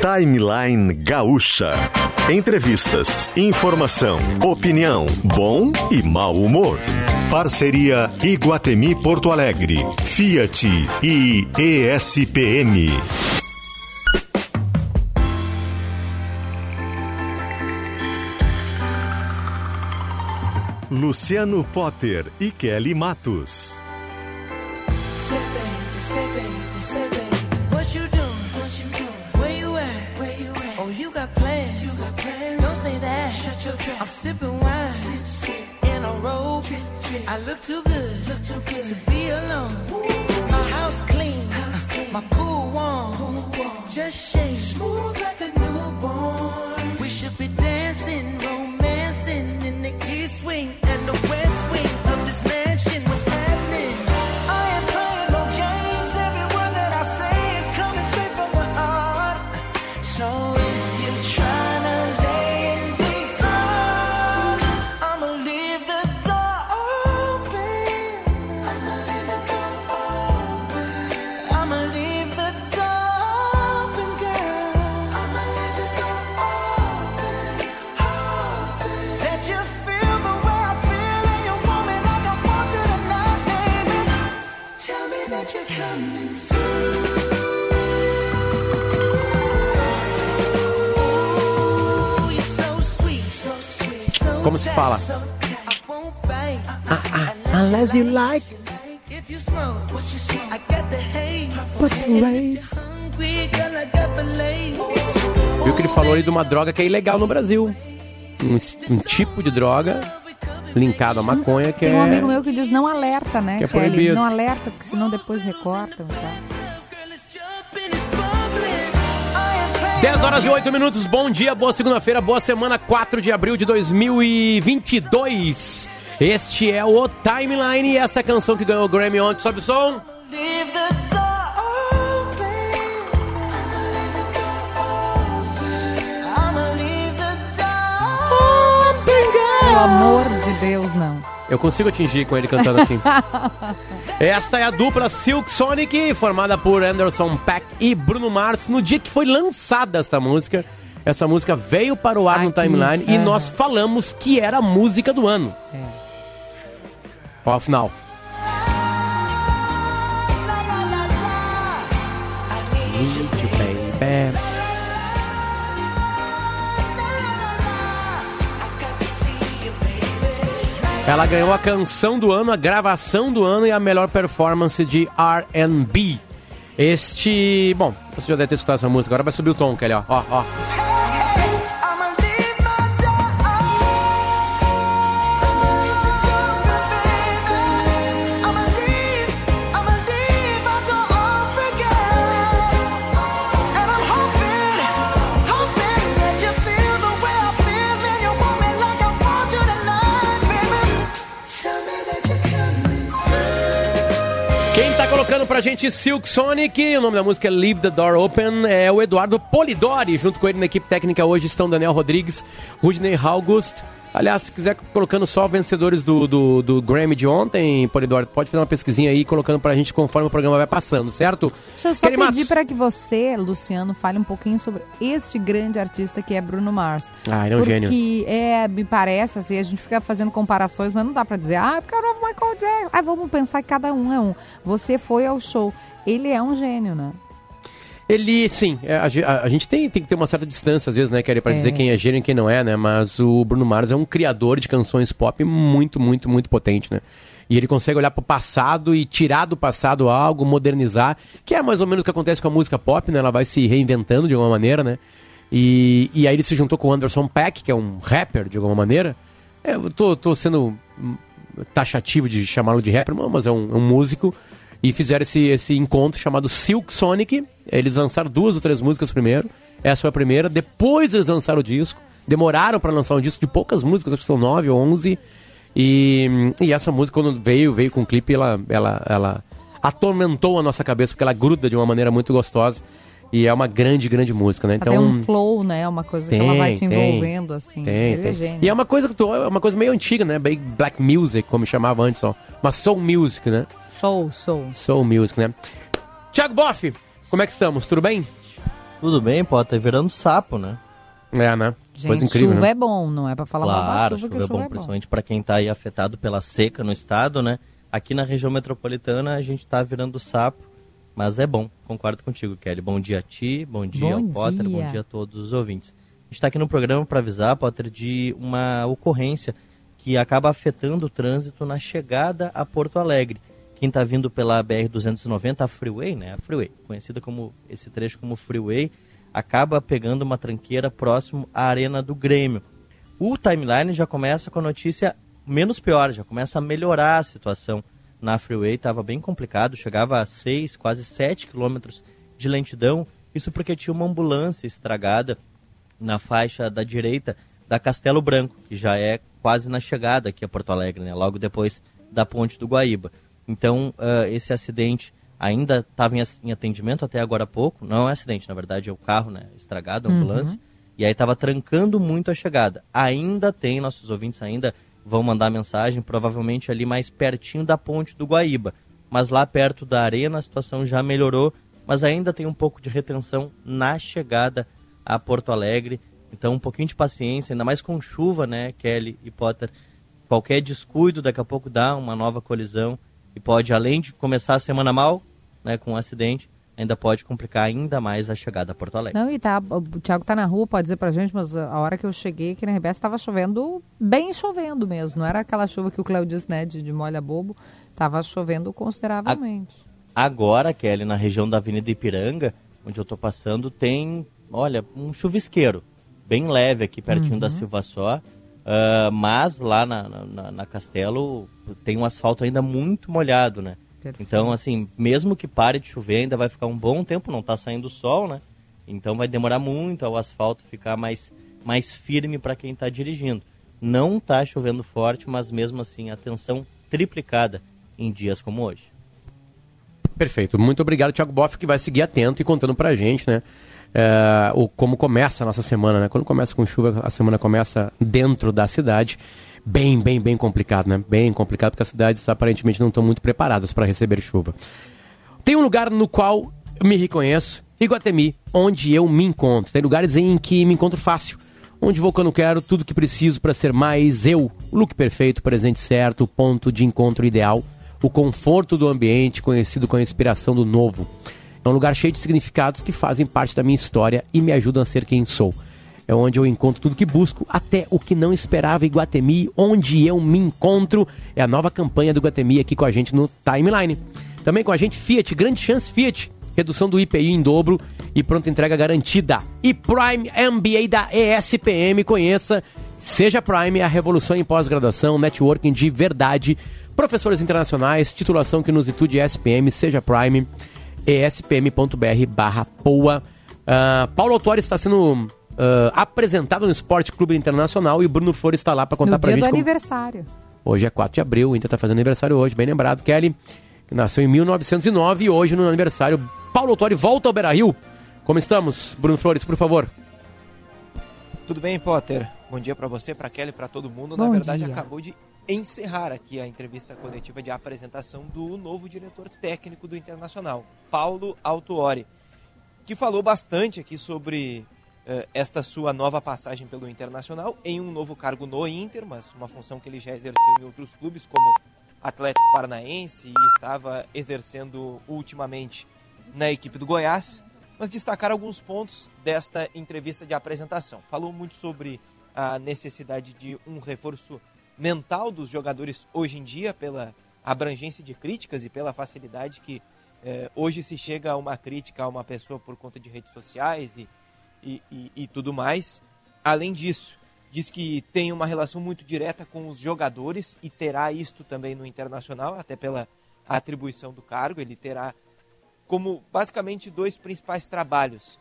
Timeline Gaúcha. Entrevistas, informação, opinião, bom e mau humor. Parceria Iguatemi Porto Alegre, Fiat e ESPM. Luciano Potter e Kelly Matos. I look too good, look too good to be alone. My house clean, house clean. my pool warm, pool warm. just hungry, girl, I got the lace. Viu que ele falou ali de uma droga que é ilegal no Brasil. Um, um tipo de droga linkado à maconha que Tem é. um amigo meu que diz não alerta, né, Que é Kelly? proibido. Não alerta, porque senão depois recortam. Tá? 10 horas e 8 minutos, bom dia, boa segunda-feira, boa semana, 4 de abril de 2022. Este é o Timeline e esta canção que ganhou o Grammy ontem, sobe o som. Leave the door Pelo amor de Deus, não. Eu consigo atingir com ele cantando assim. Esta é a dupla Silk Sonic, formada por Anderson Paak e Bruno Mars, no dia que foi lançada esta música. Essa música veio para o ar no Aqui, timeline e nós falamos que era a música do ano. É. Ó, final. Need you, baby. Ela ganhou a canção do ano, a gravação do ano e a melhor performance de R&B. Este, bom, você já deve ter escutado essa música, agora vai subir o tom, Kelly, ó, ó, ó. Quem tá colocando pra gente Silk Sonic, o nome da música é Leave the Door Open, é o Eduardo Polidori. Junto com ele na equipe técnica hoje estão Daniel Rodrigues, Rudney August. Aliás, se quiser colocando só vencedores do, do, do Grammy de ontem, Polidori, pode fazer uma pesquisinha aí colocando pra gente conforme o programa vai passando, certo? Deixa eu só pedir para que você, Luciano, fale um pouquinho sobre este grande artista que é Bruno Mars. Ah, ele é um Porque gênio. é, me parece, assim, a gente fica fazendo comparações, mas não dá para dizer, ah, porque é o novo Michael Jackson. Ah, vamos pensar que cada um é um. Você foi ao show. Ele é um gênio, né? Ele, sim, é, a, a- a gente tem, tem que ter uma certa distância, às vezes, né, Kelly, pra É. dizer quem é gênio e quem não é, né? Mas o Bruno Mars é um criador de canções pop muito, muito, muito potente, né? E ele consegue olhar pro passado e tirar do passado algo, modernizar, que é mais ou menos o que acontece com a música pop, né? Ela vai se reinventando de alguma maneira, né? E, e aí ele se juntou com o Anderson Paak, que é um rapper de alguma maneira. É, eu tô, tô sendo hum, taxativo de chamá-lo de rapper, mas é um, é um músico. E fizeram esse, esse encontro chamado Silk Sonic. Eles lançaram duas ou três músicas primeiro. Essa foi a primeira. Depois eles lançaram o disco. Demoraram para lançar um disco de poucas músicas, acho que são nove ou onze. E, e essa música, quando veio, veio com o clipe, ela, ela, ela atormentou a nossa cabeça, porque ela gruda de uma maneira muito gostosa. E é uma grande, grande música, né? Então, tem um flow, né? Uma coisa que ela vai te tem, envolvendo, assim. Tem, Ele tem. é gênio. E é uma coisa que tu- é uma coisa meio antiga, né? Black music, como chamava antes, ó. Uma soul music, né? Soul, soul. Soul music, né? Thiago Boff, como é que estamos? Tudo bem? Tudo bem, pô, tá virando sapo, né? É, né? Gente, Coisa incrível, chuva né? é bom, não é pra falar mal da Claro, chuva, chuva que é chuva bom, é bom. principalmente para quem tá aí afetado pela seca no estado, né? Aqui na região metropolitana a gente tá virando sapo, mas é bom, concordo contigo, Kelly. Bom dia a ti, bom dia Bom ao Potter, dia. bom dia a todos os ouvintes. A gente tá aqui no programa para avisar, Potter, de uma ocorrência que acaba afetando o trânsito na chegada a Porto Alegre. Quem tá vindo pela BR-290, a Freeway, né? A Freeway, conhecida como esse trecho como Freeway, acaba pegando uma tranqueira próximo à Arena do Grêmio. O timeline já começa com a notícia menos pior, já começa a melhorar a situação na freeway, estava bem complicado, chegava a 6, quase 7 quilômetros de lentidão, isso porque tinha uma ambulância estragada na faixa da direita da Castelo Branco, que já é quase na chegada aqui a Porto Alegre, né? logo depois da ponte do Guaíba. Então, ah, esse acidente ainda estava em, em atendimento até agora há pouco, não é um acidente, na verdade é o carro né, estragado, a ambulância, e aí estava trancando muito a chegada. Ainda tem, nossos ouvintes ainda vão mandar mensagem, provavelmente ali mais pertinho da ponte do Guaíba. Mas lá perto da arena a situação já melhorou, mas ainda tem um pouco de retenção na chegada a Porto Alegre. Então um pouquinho de paciência, ainda mais com chuva, né, Kelly e Potter. Qualquer descuido daqui a pouco dá uma nova colisão e pode, além de começar a semana mal, né, com um acidente, ainda pode complicar ainda mais a chegada a Porto Alegre. Não, e tá, o Thiago tá na rua, pode dizer pra gente, mas a hora que eu cheguei aqui na RBS tava chovendo, bem chovendo mesmo. Não era aquela chuva que o Cléo disse, né, de, de molha bobo. Tava chovendo consideravelmente. Agora, Kelly, na região da Avenida Ipiranga, onde eu tô passando, tem, olha, um chuvisqueiro bem leve aqui pertinho da Silva Só. Ah, mas lá na, na, na Castelo tem um asfalto ainda muito molhado, né? Perfeito. Então, assim, mesmo que pare de chover, ainda vai ficar um bom tempo, não tá saindo sol, né? Então vai demorar muito ao asfalto ficar mais, mais firme para quem está dirigindo. Não tá chovendo forte, mas mesmo assim, atenção triplicada em dias como hoje. Perfeito. Muito obrigado, Thiago Boff, que vai seguir atento e contando pra gente, né? É, o, como começa a nossa semana, né? Quando começa com chuva, a semana começa dentro da cidade. Bem, bem, bem complicado, né? Bem complicado, porque as cidades aparentemente não estão muito preparadas para receber chuva. Tem um lugar no qual eu me reconheço, Iguatemi, onde eu me encontro. Tem lugares em que me encontro fácil, onde vou quando quero, tudo que preciso para ser mais eu. O look perfeito, presente certo, o ponto de encontro ideal, o conforto do ambiente, conhecido com a inspiração do novo. É um lugar cheio de significados que fazem parte da minha história e me ajudam a ser quem sou. É onde eu encontro tudo que busco, até o que não esperava Iguatemi, onde eu me encontro. É a nova campanha do Iguatemi aqui com a gente no Timeline. Também com a gente Fiat, grande chance Fiat. Redução do IPI em dobro e pronta entrega garantida. E Prime MBA da ESPM, conheça. Seja Prime, a revolução em pós-graduação, networking de verdade. Professores internacionais, titulação que nos estude ESPM, seja Prime, espm.br barra POA. Ah, Paulo Autori está sendo ah, apresentado no Esporte Clube Internacional e o Bruno Flores está lá para contar no pra dia do gente como... aniversário. Hoje é 4 de abril, o Inter tá fazendo aniversário hoje, bem lembrado. Kelly, que nasceu em 1909 e hoje no aniversário. Paulo Autori volta ao Beira-Rio. Como estamos? Bruno Flores, por favor. Tudo bem, Potter? Bom dia pra você, pra Kelly, pra todo mundo. Bom Na verdade, dia. acabou de encerrar aqui a entrevista coletiva de apresentação do novo diretor técnico do Internacional, Paulo Autuori, que falou bastante aqui sobre eh, esta sua nova passagem pelo Internacional em um novo cargo no Inter, mas uma função que ele já exerceu em outros clubes, como Atlético Paranaense e estava exercendo ultimamente na equipe do Goiás, mas destacar alguns pontos desta entrevista de apresentação. Falou muito sobre a necessidade de um reforço mental dos jogadores hoje em dia, pela abrangência de críticas e pela facilidade que eh, hoje se chega a uma crítica a uma pessoa por conta de redes sociais e, e, e, e tudo mais. Além disso, diz que tem uma relação muito direta com os jogadores e terá isto também no Internacional, até pela atribuição do cargo. Ele terá como basicamente dois principais trabalhos: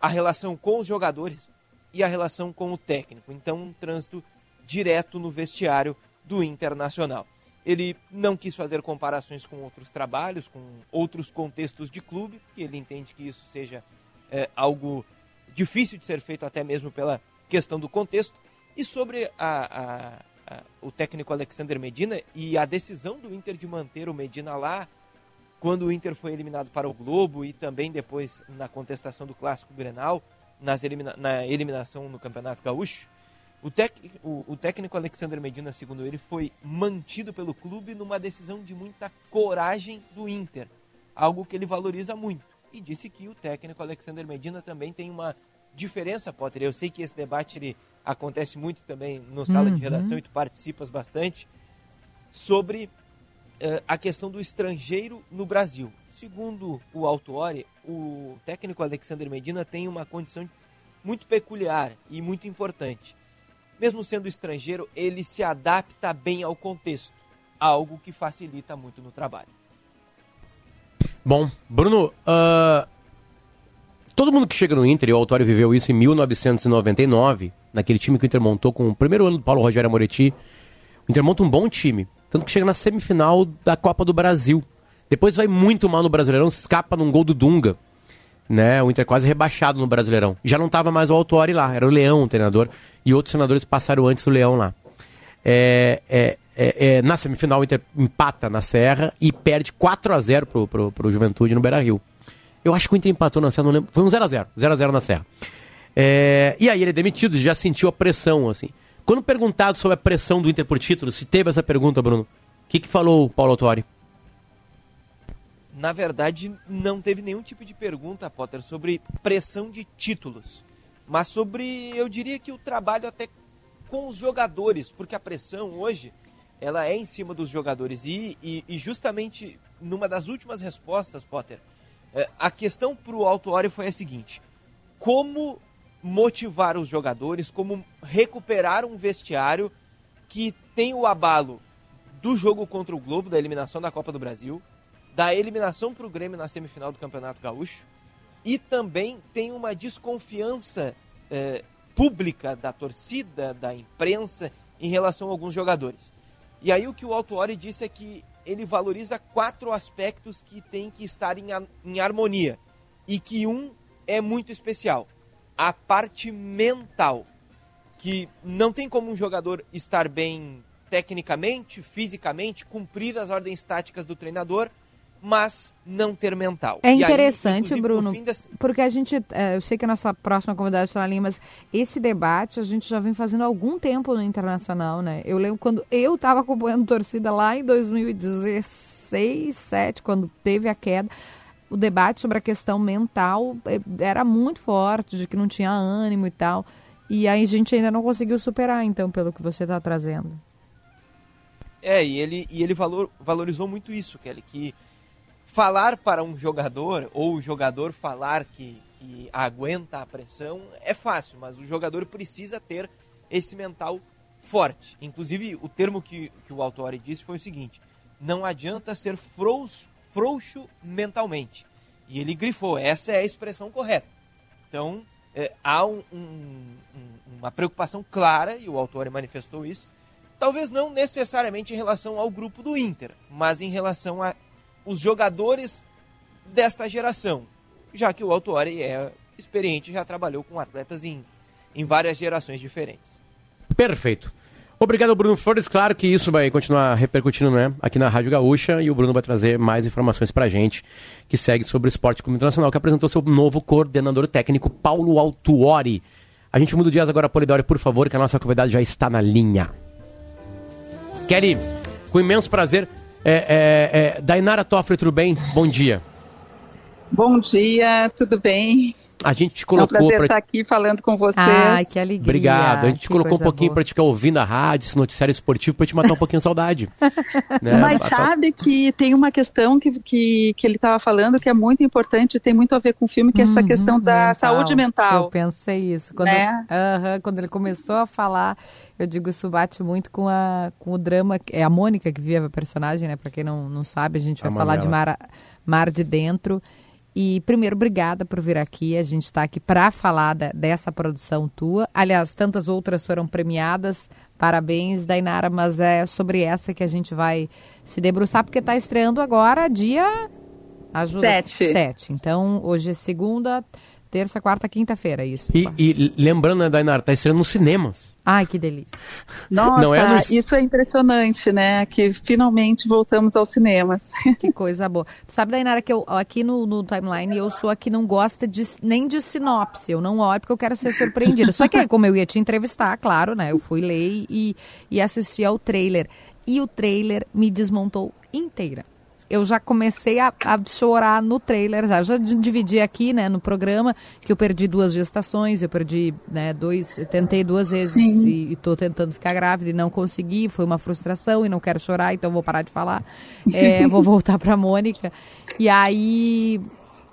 a relação com os jogadores e a relação com o técnico. Então, um trânsito direto no vestiário do Internacional. Ele não quis fazer comparações com outros trabalhos, com outros contextos de clube, porque ele entende que isso seja é, algo difícil de ser feito até mesmo pela questão do contexto. E sobre a, a, a, o técnico Alexander Medina e a decisão do Inter de manter o Medina lá, quando o Inter foi eliminado para o Globo e também depois na contestação do Clássico Grenal, nas elimina na eliminação no Campeonato Gaúcho, o, tec o, o, técnico Alexander Medina, segundo ele, foi mantido pelo clube numa decisão de muita coragem do Inter, algo que ele valoriza muito. E disse que o técnico Alexander Medina também tem uma diferença, Potter. Eu sei que esse debate ele acontece muito também no sala uhum. de redação e tu participas bastante sobre uh, a questão do estrangeiro no Brasil. Segundo o Autuori, o técnico Alexander Medina tem uma condição muito peculiar e muito importante mesmo sendo estrangeiro, ele se adapta bem ao contexto, algo que facilita muito no trabalho. Bom, Bruno, uh, todo mundo que chega no Inter, e o Autório viveu isso em 1999, naquele time que o Inter montou com o primeiro ano do Paulo Rogério Amoretti, o Inter monta um bom time, tanto que chega na semifinal da Copa do Brasil. Depois vai muito mal no Brasileirão, escapa num gol do Dunga né? O Inter quase rebaixado no Brasileirão. Já não estava mais o Autori lá, era o Leão o treinador, e outros senadores passaram antes do Leão lá. É, é, é, é, na semifinal o Inter empata na Serra e perde 4 a 0 pro, pro, pro Juventude no Beira-Rio. Eu acho que o Inter empatou na Serra, não lembro. Foi um 0 a 0 0 a 0 na Serra. É, e aí ele é demitido, já sentiu a pressão, assim. Quando perguntado sobre a pressão do Inter por título, se teve essa pergunta, Bruno, o que, que falou o Paulo Autori? Na verdade, não teve nenhum tipo de pergunta, Potter, sobre pressão de títulos. Mas sobre, eu diria que o trabalho até com os jogadores, porque a pressão hoje, ela é em cima dos jogadores. E, e, e justamente numa das últimas respostas, Potter, é, a questão para o Alto foi a seguinte: como motivar os jogadores, como recuperar um vestiário que tem o abalo do jogo contra o Globo, da eliminação da Copa do Brasil, da eliminação para o Grêmio na semifinal do Campeonato Gaúcho e também tem uma desconfiança eh, pública da torcida, da imprensa em relação a alguns jogadores. E aí o que o Autuori disse é que ele valoriza quatro aspectos que tem que estar em, em harmonia e que um é muito especial, a parte mental, que não tem como um jogador estar bem tecnicamente, fisicamente, cumprir as ordens táticas do treinador mas não ter mental. É interessante, aí, Bruno, desse... porque a gente, é, eu sei que a nossa próxima convidada está ali, mas esse debate a gente já vem fazendo há algum tempo no Internacional, né? Eu lembro quando eu estava acompanhando torcida lá em 2016, 2017, quando teve a queda, o debate sobre a questão mental é, era muito forte, de que não tinha ânimo e tal. E aí a gente ainda não conseguiu superar, então, pelo que você está trazendo. É, e ele, e ele valor, valorizou muito isso, Kelly, que falar para um jogador, ou o jogador falar que, que aguenta a pressão, é fácil, mas o jogador precisa ter esse mental forte. Inclusive, o termo que, que o Autori disse foi o seguinte: não adianta ser frouxo, frouxo mentalmente. E ele grifou, essa é a expressão correta. Então, é, há um, um, uma preocupação clara, e o Autori manifestou isso, talvez não necessariamente em relação ao grupo do Inter, mas em relação a os jogadores desta geração, já que o Autuori é experiente, já trabalhou com atletas em, em várias gerações diferentes. Perfeito. Obrigado, Bruno Flores. Claro que isso vai continuar repercutindo né, aqui na Rádio Gaúcha e o Bruno vai trazer mais informações para a gente que segue sobre o Esporte Clube Internacional, que apresentou seu novo coordenador técnico, Paulo Autuori. A gente muda o dias agora, Polidori, por favor, que a nossa convidada já está na linha. Kelly, com imenso prazer, é, é, é, Dainara Toffoli, tudo bem? Bom dia. Bom dia, tudo bem? A gente te colocou. É um prazer pra... estar aqui falando com vocês. Ai, que alegria. Obrigado. A gente te colocou um pouquinho para te ficar ouvindo a rádio, esse noticiário esportivo, para te matar um pouquinho de saudade. né? Mas sabe que tem uma questão que, que, que ele estava falando que é muito importante, tem muito a ver com o filme, que é essa uhum, questão da mental. saúde mental. Eu pensei isso. Quando, né? uh -huh, quando ele começou a falar, eu digo, isso bate muito com, a, com o drama. É a Mônica que vive a personagem, né? Para quem não, não sabe, a gente vai a falar de Mar, Mar de Dentro. E primeiro, obrigada por vir aqui. A gente está aqui para falar da, dessa produção tua. Aliás, tantas outras foram premiadas. Parabéns, Dainara, mas é sobre essa que a gente vai se debruçar, porque está estreando agora dia. Ajuda. Sete. Sete. Então, hoje é segunda, terça, quarta, quinta-feira, isso. E, e lembrando, né, Dainara, tá estreando nos cinemas. Ai, que delícia. Nossa, Não é no... isso é impressionante, né? Que finalmente voltamos aos cinemas. Que coisa boa. Tu sabe, Dainara, que eu aqui no, no timeline eu sou a que não gosta de, nem de sinopse. Eu não olho porque eu quero ser surpreendida. Só que aí, como eu ia te entrevistar, claro, né? Eu fui ler e, e assisti ao trailer. E o trailer me desmontou inteira eu já comecei a, a chorar no trailer. Já. Eu já dividi aqui, né, no programa, que eu perdi duas gestações, eu perdi, né, dois, tentei duas vezes Sim. e estou tentando ficar grávida e não consegui. Foi uma frustração e não quero chorar, então vou parar de falar. É, vou voltar para Mônica. E aí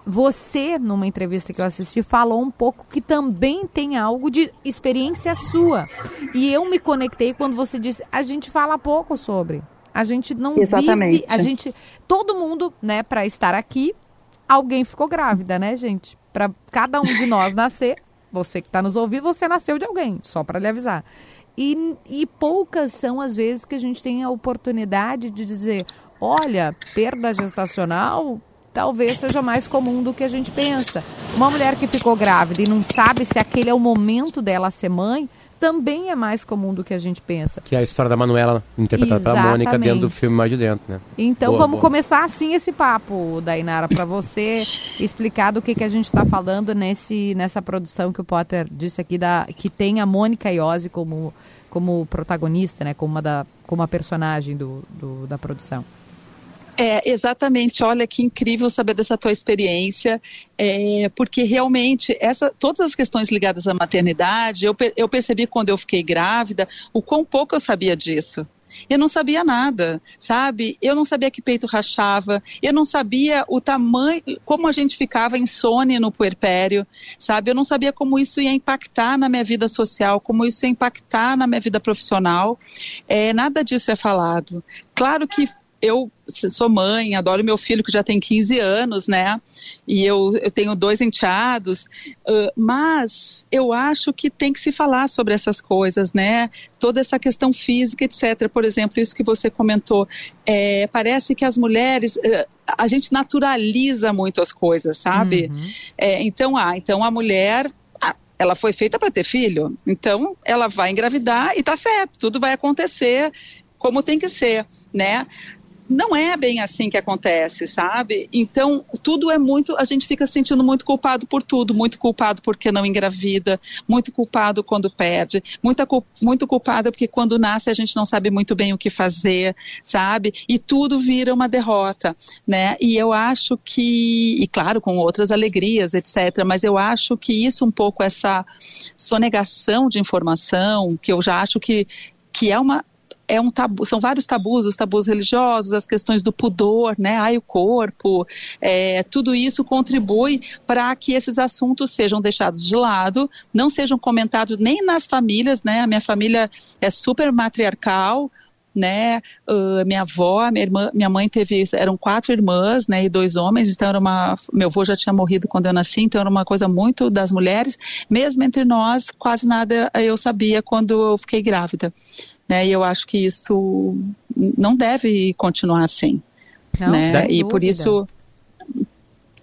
você, numa entrevista que eu assisti, falou um pouco que também tem algo de experiência sua. E eu me conectei quando você disse, a gente fala pouco sobre. A gente não Exatamente. vive, a gente, todo mundo, né, para estar aqui, alguém ficou grávida, né, gente? Para cada um de nós nascer, você que está nos ouvindo, você nasceu de alguém, só para lhe avisar. E, e poucas são as vezes que a gente tem a oportunidade de dizer, olha, perda gestacional talvez seja mais comum do que a gente pensa. Uma mulher que ficou grávida e não sabe se aquele é o momento dela ser mãe, também é mais comum do que a gente pensa. Que é a história da Manuela, interpretada Exatamente. pela Mônica, dentro do filme Mais de Dentro, né? Então boa, vamos boa. começar assim esse papo, Dainara, para você explicar do que, que a gente está falando nesse, nessa produção que o Potter disse aqui, da, que tem a Mônica Iose como, como protagonista, né? Como uma, da, como a personagem do, do da produção. É, exatamente. Olha que incrível saber dessa tua experiência, é, porque realmente essa, todas as questões ligadas à maternidade, eu, eu percebi quando eu fiquei grávida o quão pouco eu sabia disso. Eu não sabia nada, sabe? Eu não sabia que peito rachava, eu não sabia o tamanho, como a gente ficava insônia no puerpério, sabe? Eu não sabia como isso ia impactar na minha vida social, como isso ia impactar na minha vida profissional. É, nada disso é falado. Claro que eu sou mãe, adoro meu filho que já tem 15 anos, né? E eu, eu tenho dois enteados, uh, mas eu acho que tem que se falar sobre essas coisas, né? Toda essa questão física, etc. Por exemplo, isso que você comentou, é, parece que as mulheres, uh, a gente naturaliza muito as coisas, sabe? Uhum. É, então, ah, então a mulher ela foi feita para ter filho, então ela vai engravidar e tá certo, tudo vai acontecer como tem que ser, né? Não é bem assim que acontece, sabe? Então, tudo é muito. A gente fica se sentindo muito culpado por tudo, muito culpado porque não engravida, muito culpado quando perde, muita, muito culpado porque quando nasce a gente não sabe muito bem o que fazer, sabe? E tudo vira uma derrota, né? E eu acho que, e claro, com outras alegrias, etc., mas eu acho que isso um pouco, essa sonegação de informação, que eu já acho que que é uma, é um tabu, são vários tabus, os tabus religiosos, as questões do pudor, né, ai o corpo, é, tudo isso contribui para que esses assuntos sejam deixados de lado, não sejam comentados nem nas famílias, né, a minha família é super matriarcal, né? Uh, minha avó, minha irmã, minha mãe teve, eram quatro irmãs, né? E dois homens, então era uma, meu avô já tinha morrido quando eu nasci, então era uma coisa muito das mulheres. Mesmo entre nós, quase nada eu sabia quando eu fiquei grávida, né? E eu acho que isso não deve continuar assim, não, né? E por isso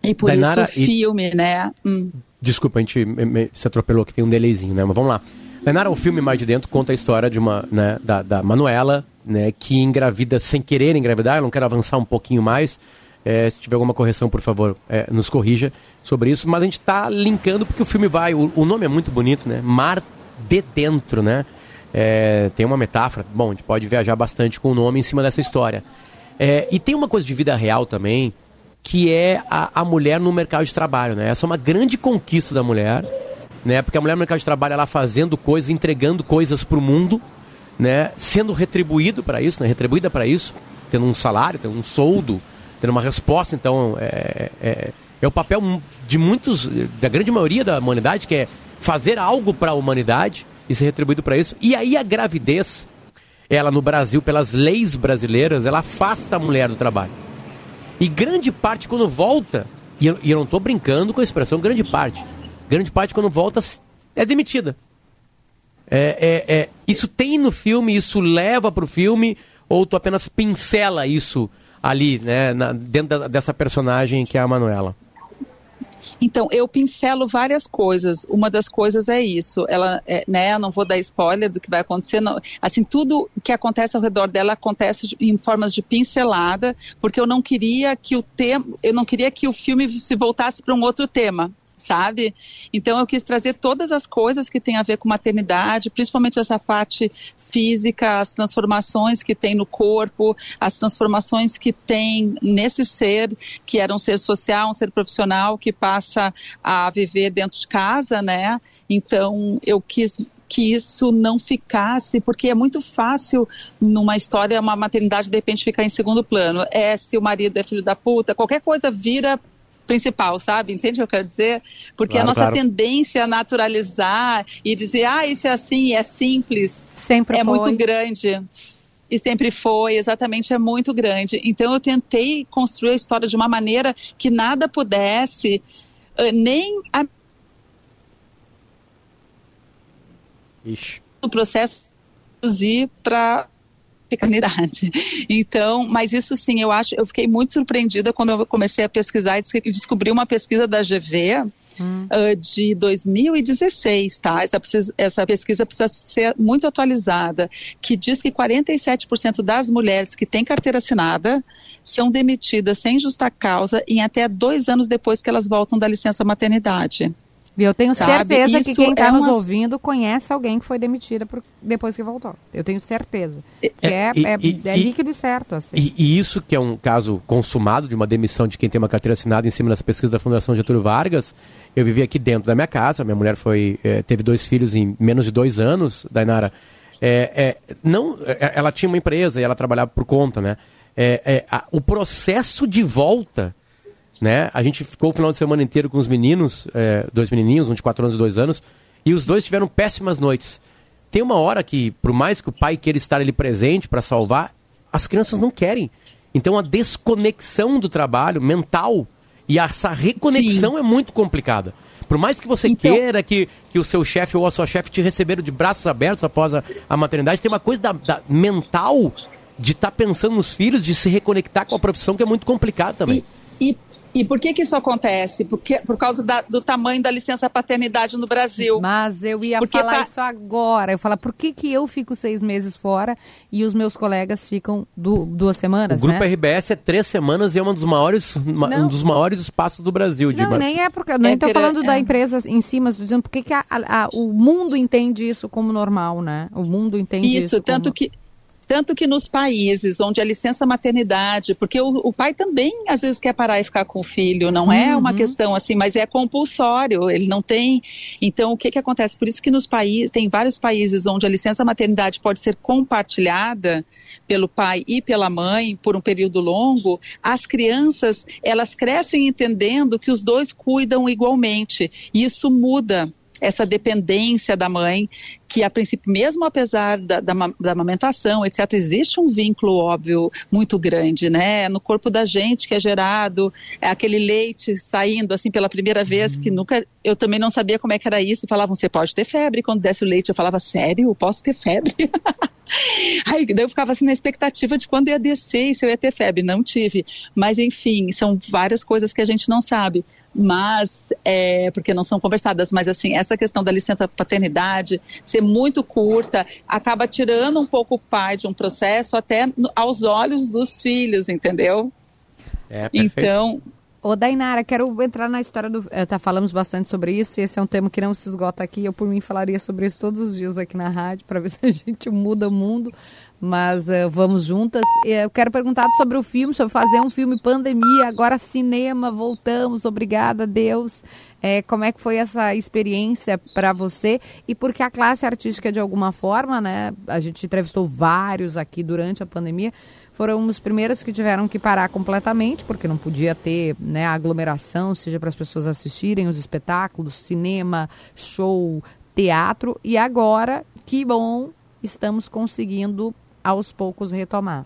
e por Dainara, isso o filme, e... né? Hum. Desculpa, a gente se atropelou que tem um delayzinho, né? Mas vamos lá. Dainara, o filme Mais de Dentro conta a história de uma, né, da, da Manuela, né, que engravida sem querer engravidar. Eu não quero avançar um pouquinho mais. É, se tiver alguma correção, por favor, é, nos corrija sobre isso. Mas a gente está linkando porque o filme vai. O, o, nome é muito bonito, né? Mar de Dentro, né? É, tem uma metáfora. Bom, a gente pode viajar bastante com o nome em cima dessa história. É, e tem uma coisa de vida real também, que é a, a mulher no mercado de trabalho, né? Essa é uma grande conquista da mulher, né? Porque a mulher no mercado de trabalho, ela fazendo coisas, entregando coisas para o mundo, né, sendo retribuído para isso, né, retribuída para isso, tendo um salário, tendo um soldo, tendo uma resposta. Então, é, é, é o papel de muitos, da grande maioria da humanidade, que é fazer algo para a humanidade e ser retribuído para isso. E aí a gravidez, ela no Brasil, pelas leis brasileiras, ela afasta a mulher do trabalho. E grande parte, quando volta, e eu, e eu não estou brincando com a expressão grande parte, grande parte, quando volta, é demitida. É, é, é, isso tem no filme, isso leva para o filme, ou tu apenas pincela isso ali, né, na, dentro da, dessa personagem que é a Manuela? Então, eu pincelo várias coisas. Uma das coisas é isso. Ela, é, né, não vou dar spoiler do que vai acontecer. Não, assim, tudo que acontece ao redor dela acontece em formas de pincelada, porque eu não queria que o tema, eu não queria que o filme se voltasse para um outro tema sabe? Então eu quis trazer todas as coisas que têm a ver com maternidade, principalmente essa parte física, as transformações que tem no corpo, as transformações que tem nesse ser, que era um ser social, um ser profissional que passa a viver dentro de casa, né? Então eu quis que isso não ficasse, porque é muito fácil numa história, uma maternidade de repente ficar em segundo plano. É se o marido é filho da puta, qualquer coisa vira principal, sabe? Entende o que eu quero dizer? Porque claro, a nossa claro. tendência a naturalizar e dizer, ah, isso é assim, é simples, Sempre é foi. muito grande. E sempre foi, exatamente, é muito grande. Então eu tentei construir a história de uma maneira que nada pudesse, uh, nem a... Ixi. o processo maternidade. Então, mas isso sim, eu acho, eu fiquei muito surpreendida quando eu comecei a pesquisar e descobri uma pesquisa da GV hum. uh, de 2016, tá? Essa, essa pesquisa precisa ser muito atualizada, que diz que 47% das mulheres que têm carteira assinada são demitidas sem justa causa em até dois anos depois que elas voltam da licença maternidade. E eu tenho Sabe? certeza Isso que quem está é nos ouvindo conhece alguém que foi demitida por, depois que voltou. Eu tenho certeza. É, é, e, é, e, é líquido e certo. Assim. E, e, isso que é um caso consumado de uma demissão de quem tem uma carteira assinada em cima das pesquisas da Fundação Getúlio Vargas. Eu vivi aqui dentro da minha casa. Minha mulher foi é, teve dois filhos em menos de dois anos, Dainara. É, é, não, ela tinha uma empresa e ela trabalhava por conta, né? A, o processo de volta né? A gente ficou o final de semana inteiro com os meninos, é, dois menininhos, um de 4 anos e 2 anos, e os dois tiveram péssimas noites. Tem uma hora que, por mais que o pai queira estar ali presente para salvar, as crianças não querem. Então a desconexão do trabalho mental e essa reconexão Sim. é muito complicada. Por mais que você então... queira que, que o seu chefe ou a sua chefe te receberam de braços abertos após a, a maternidade, tem uma coisa da, da mental de estar tá pensando nos filhos, de se reconectar com a profissão que é muito complicado também. E, e e por que, que isso acontece? Porque, por causa da, do tamanho da licença paternidade no Brasil. Mas eu ia Porque falar isso agora. Eu falar, por que, que eu fico seis meses fora e os meus colegas ficam du duas semanas? O grupo né? RBS é três semanas e é um dos maiores, um dos maiores espaços do Brasil. Não, de... nem é porque. Nem estou é falando é. da empresa em si, mas estou dizendo por que, que a, a, o mundo entende isso como normal, né? O mundo entende isso. Isso, tanto como... que tanto que nos países onde a licença maternidade, porque o, o, pai também às vezes quer parar e ficar com o filho, não é uhum. é uma questão assim, mas é compulsório, ele não tem. Então, o que, que acontece? Por isso que nos países, tem vários países onde a licença maternidade pode ser compartilhada pelo pai e pela mãe por um período longo, as crianças, elas crescem entendendo que os dois cuidam igualmente. E isso muda essa dependência da mãe, que a princípio, mesmo apesar da, da, da, amamentação, etc., existe um vínculo óbvio muito grande, né? No corpo da gente que é gerado, é aquele leite saindo assim pela primeira vez, que uhum. nunca, eu também não sabia como é que era isso, falavam, você pode ter febre, quando desce o leite eu falava, sério, posso ter febre? Aí eu ficava assim na expectativa de quando ia descer e se eu ia ter febre. Não tive. Mas enfim, são várias coisas que a gente não sabe mas é, porque não são conversadas, mas assim, essa questão da licença paternidade ser muito curta acaba tirando um pouco o pai de um processo até aos olhos dos filhos, entendeu? É, então, Ô, Dainara, quero entrar na história do. É, tá, falamos bastante sobre isso, esse é um tema que não se esgota aqui. Eu, por mim, falaria sobre isso todos os dias aqui na rádio, para ver se a gente muda o mundo. Mas uh, vamos juntas. Eu quero perguntar sobre o filme, sobre fazer um filme pandemia, agora cinema, voltamos, obrigada, Deus. É, como é que foi essa experiência para você? E porque a classe artística, de alguma forma, né? A gente entrevistou vários aqui durante a pandemia foram os primeiros que tiveram que parar completamente, porque não podia ter né, aglomeração, seja para as pessoas assistirem os espetáculos, cinema, show, teatro. E agora, que bom, estamos conseguindo aos poucos retomar.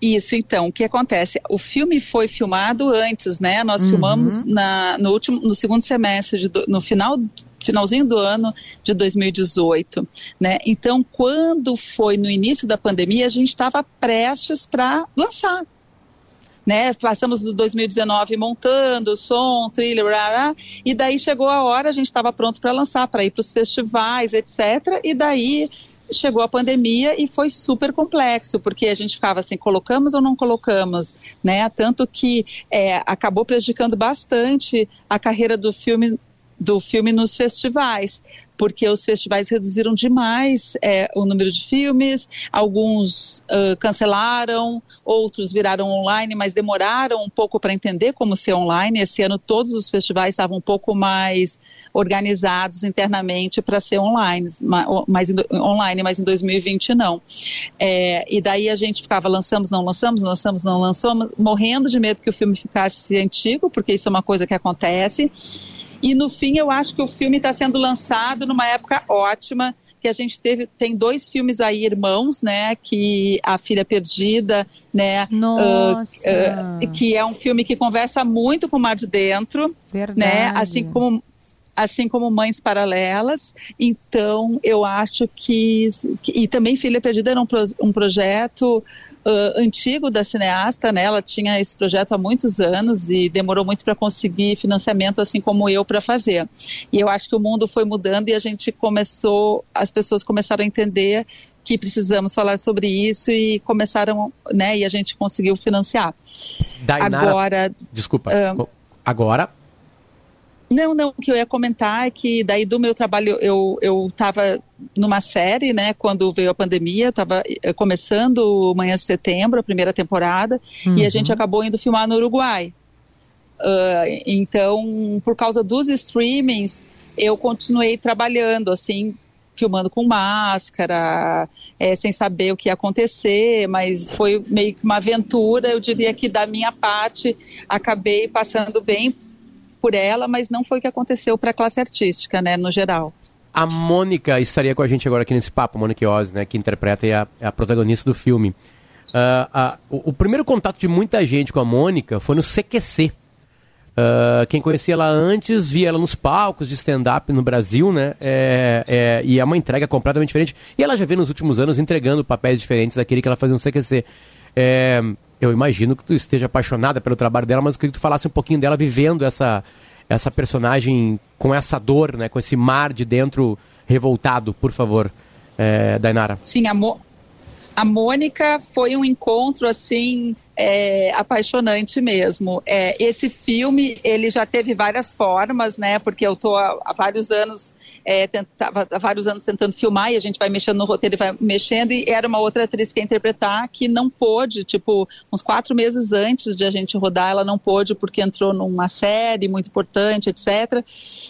Isso, então, o que acontece? O filme foi filmado antes, né? Nós uhum. filmamos na, no último, no segundo semestre, de, no final finalzinho do ano de 2018, né? Então, quando foi no início da pandemia, a gente estava prestes para lançar. né? Passamos do 2019 montando som, blá, blá, e daí chegou a hora, a gente estava pronto para lançar, para ir para os festivais, etc. E daí chegou a pandemia e foi super complexo, porque a gente ficava assim, colocamos ou não colocamos, né? Tanto que é, acabou prejudicando bastante a carreira do filme do filme nos festivais, porque os festivais reduziram demais é, o número de filmes, alguns uh, cancelaram, outros viraram online, mas demoraram um pouco para entender como ser online. Esse ano todos os festivais estavam um pouco mais organizados internamente para ser online, mas, online, mas em 2020 não. É, e daí a gente ficava lançamos, não lançamos, lançamos, não lançamos, morrendo de medo que o filme ficasse antigo, porque isso é uma coisa que acontece. E no fim, eu acho que o filme está sendo lançado numa época ótima, que a gente teve, tem dois filmes aí, irmãos, né, que A Filha Perdida, né, uh, uh, que é um filme que conversa muito com o Mar de Dentro, Verdade. né, assim como assim como Mães Paralelas. Então, eu acho que, e também Filha Perdida era um, um projeto uh, antigo da cineasta, né? Ela tinha esse projeto há muitos anos e demorou muito para conseguir financiamento, assim como eu, para fazer. E eu acho que o mundo foi mudando e a gente começou, as pessoas começaram a entender que precisamos falar sobre isso e começaram, né? E a gente conseguiu financiar. Dainara, Agora, desculpa. Uh, agora não, não, o que eu ia comentar é que daí do meu trabalho eu eu estava numa série, né, quando veio a pandemia, estava eh, começando Manhã de Setembro, a primeira temporada, uhum. e a gente uhum. acabou indo filmar no Uruguai. Uh, então, por causa dos streamings, eu continuei trabalhando, assim, filmando com máscara, é, sem saber o que ia acontecer, mas foi meio que uma aventura. Eu diria que da minha parte acabei passando bem por ela, mas não foi o que aconteceu para a classe artística, né, no geral. A Mônica estaria com a gente agora aqui nesse papo, Mônica Oz, né, que interpreta e é a, é a protagonista do filme. Uh, uh, o, o, primeiro contato de muita gente com a Mônica foi no CQC. Uh, quem conhecia ela antes via ela nos palcos de stand-up no Brasil, né? É, é, e é uma entrega completamente diferente. E ela já vem nos últimos anos entregando papéis diferentes daquele que ela fazia no CQC. É, eu imagino que tu esteja apaixonada pelo trabalho dela, mas eu queria que tu falasse um pouquinho dela vivendo essa, essa personagem com essa dor, né? Com esse mar de dentro revoltado, por favor, é, Dainara. Sim, a, Mo a Mônica foi um encontro assim é, apaixonante mesmo. É, esse filme ele já teve várias formas, né? Porque eu estou há, há, vários anos é, tentava, há vários anos tentando filmar e a gente vai mexendo no roteiro e vai mexendo e era uma outra atriz que ia interpretar que não pôde, tipo uns quatro meses antes de a gente rodar, ela não pôde porque entrou numa série muito importante, etc.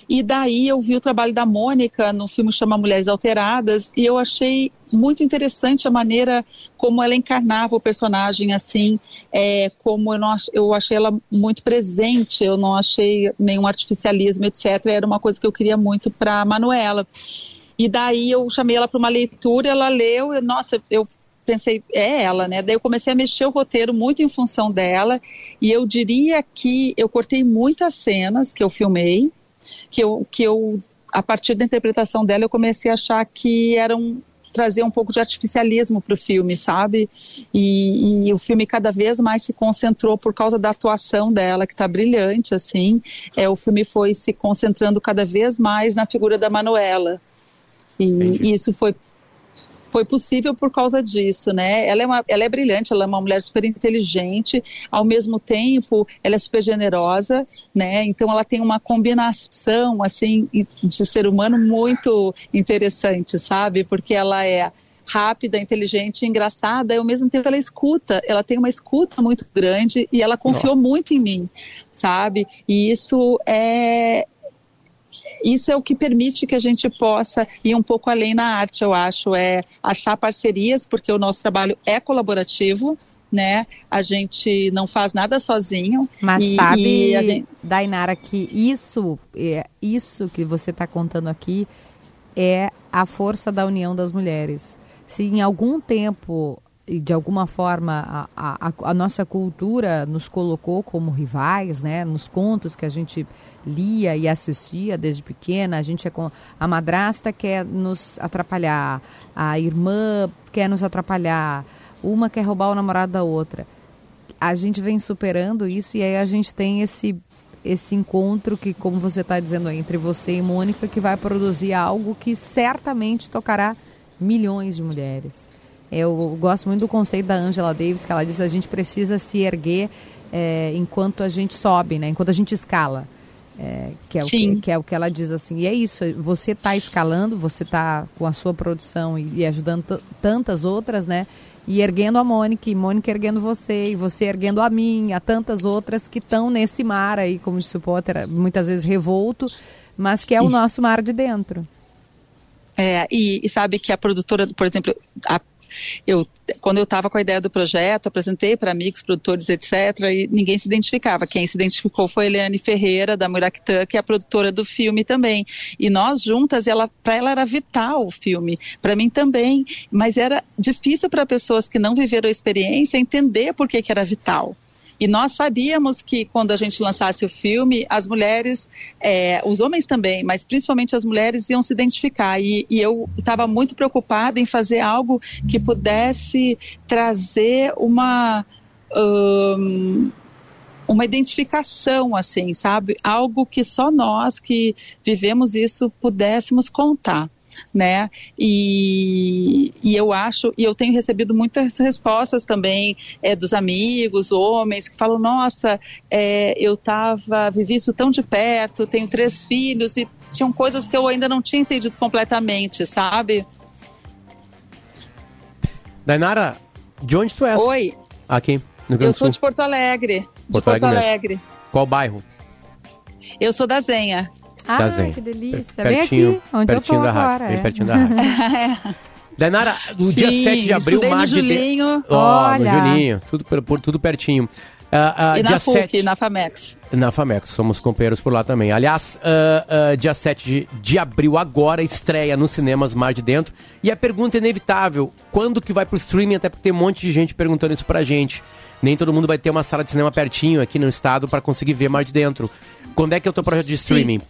E daí eu vi o trabalho da Mônica no filme chama Mulheres Alteradas e eu achei muito interessante a maneira como ela encarnava o personagem assim é, como eu, não, eu achei ela muito presente, eu não achei nenhum artificialismo, etc. Era uma coisa que eu queria muito para Manuela. E daí eu chamei ela para uma leitura, ela leu, e, nossa, eu pensei, é ela, né? Daí eu comecei a mexer o roteiro muito em função dela, e eu diria que eu cortei muitas cenas que eu filmei, que eu, que eu a partir da interpretação dela, eu comecei a achar que eram trazer um pouco de artificialismo para o filme, sabe? E, e, o filme cada vez mais se concentrou por causa da atuação dela, que está brilhante, assim. É, o filme foi se concentrando cada vez mais na figura da Manuela. E, e isso foi foi possível por causa disso, né? Ela é, uma, ela é brilhante, ela é uma mulher super inteligente, ao mesmo tempo ela é super generosa, né? Então ela tem uma combinação, assim, de ser humano muito interessante, sabe? Porque ela é rápida, inteligente, engraçada, e ao mesmo tempo ela escuta, ela tem uma escuta muito grande e ela confiou oh. muito em mim, sabe? E isso é, isso é o que permite que a gente possa ir um pouco além na arte, eu acho, é achar parcerias, porque o nosso trabalho é colaborativo, né? A gente não faz nada sozinho. Mas e, sabe, e gente... Dainara, que isso, é, isso que você está contando aqui é a força da união das mulheres. Se em algum tempo de alguma forma a, a, a, nossa cultura nos colocou como rivais, né? Nos contos que a gente lia e assistia desde pequena, a gente é com a madrasta quer nos atrapalhar, a irmã quer nos atrapalhar, uma quer roubar o namorado da outra. a gente vem superando isso e aí a gente tem esse esse encontro que, como você está dizendo aí, entre você e Mônica, que vai produzir algo que certamente tocará milhões de mulheres. Eu gosto muito do conceito da Angela Davis, que ela diz que a gente precisa se erguer é, enquanto a gente sobe, né? enquanto a gente escala. É, que, é Sim. o que, que, é o que ela diz assim. E é isso, você está escalando, você está com a sua produção e, e ajudando tantas outras, né? E erguendo a Mônica, e Mônica erguendo você, e você erguendo a mim, a tantas outras que estão nesse mar aí, como disse o Potter, muitas vezes revolto, mas que é o nosso mar de dentro. É, e, e, sabe que a produtora, por exemplo, a eu, quando eu estava com a ideia do projeto, apresentei para amigos, produtores, etc., e ninguém se identificava. Quem se identificou foi a Eliane Ferreira, da Muractã, que é a produtora do filme também. E nós juntas, ela, para ela era vital o filme, para mim também, mas era difícil para pessoas que não viveram a experiência entender por que, que era vital. E nós sabíamos que quando a gente lançasse o filme, as mulheres, é, os homens também, mas principalmente as mulheres iam se identificar. E, e eu estava muito preocupada em fazer algo que pudesse trazer uma. Um, uma identificação, assim, sabe? Algo que só nós que vivemos isso pudéssemos contar né? E, e eu acho, e eu tenho recebido muitas respostas também é, dos amigos, homens, que falam, nossa, é, eu tava, vivi isso tão de perto, tenho três filhos e tinham coisas que eu ainda não tinha entendido completamente, sabe? Dainara, de onde tu és? Oi. Aqui, no Rio Eu sou de Porto Alegre. Porto, de Porto Alegre. Alegre. Qual bairro? Eu sou da Zenha. Ah, Desenho. que delícia. Pertinho, Bem aqui, onde eu tô da agora. Rádio, é. Bem pertinho da rádio. Dainara, no Sim, dia 7 de abril, mar de Julinho. Oh, Olha. no Julinho, tudo, por, tudo pertinho. Uh, uh, e na FUC, 7... na FAMEX. Na FAMEX, somos companheiros por lá também. Aliás, uh, dia 7 de, de abril, agora, estreia nos cinemas Mar de Dentro. E a pergunta é inevitável, quando que vai pro streaming? Até porque tem um monte de gente perguntando isso pra gente. Nem todo mundo vai ter uma sala de cinema pertinho aqui no estado para conseguir ver Mar de Dentro. Quando é que é o teu projeto de streaming?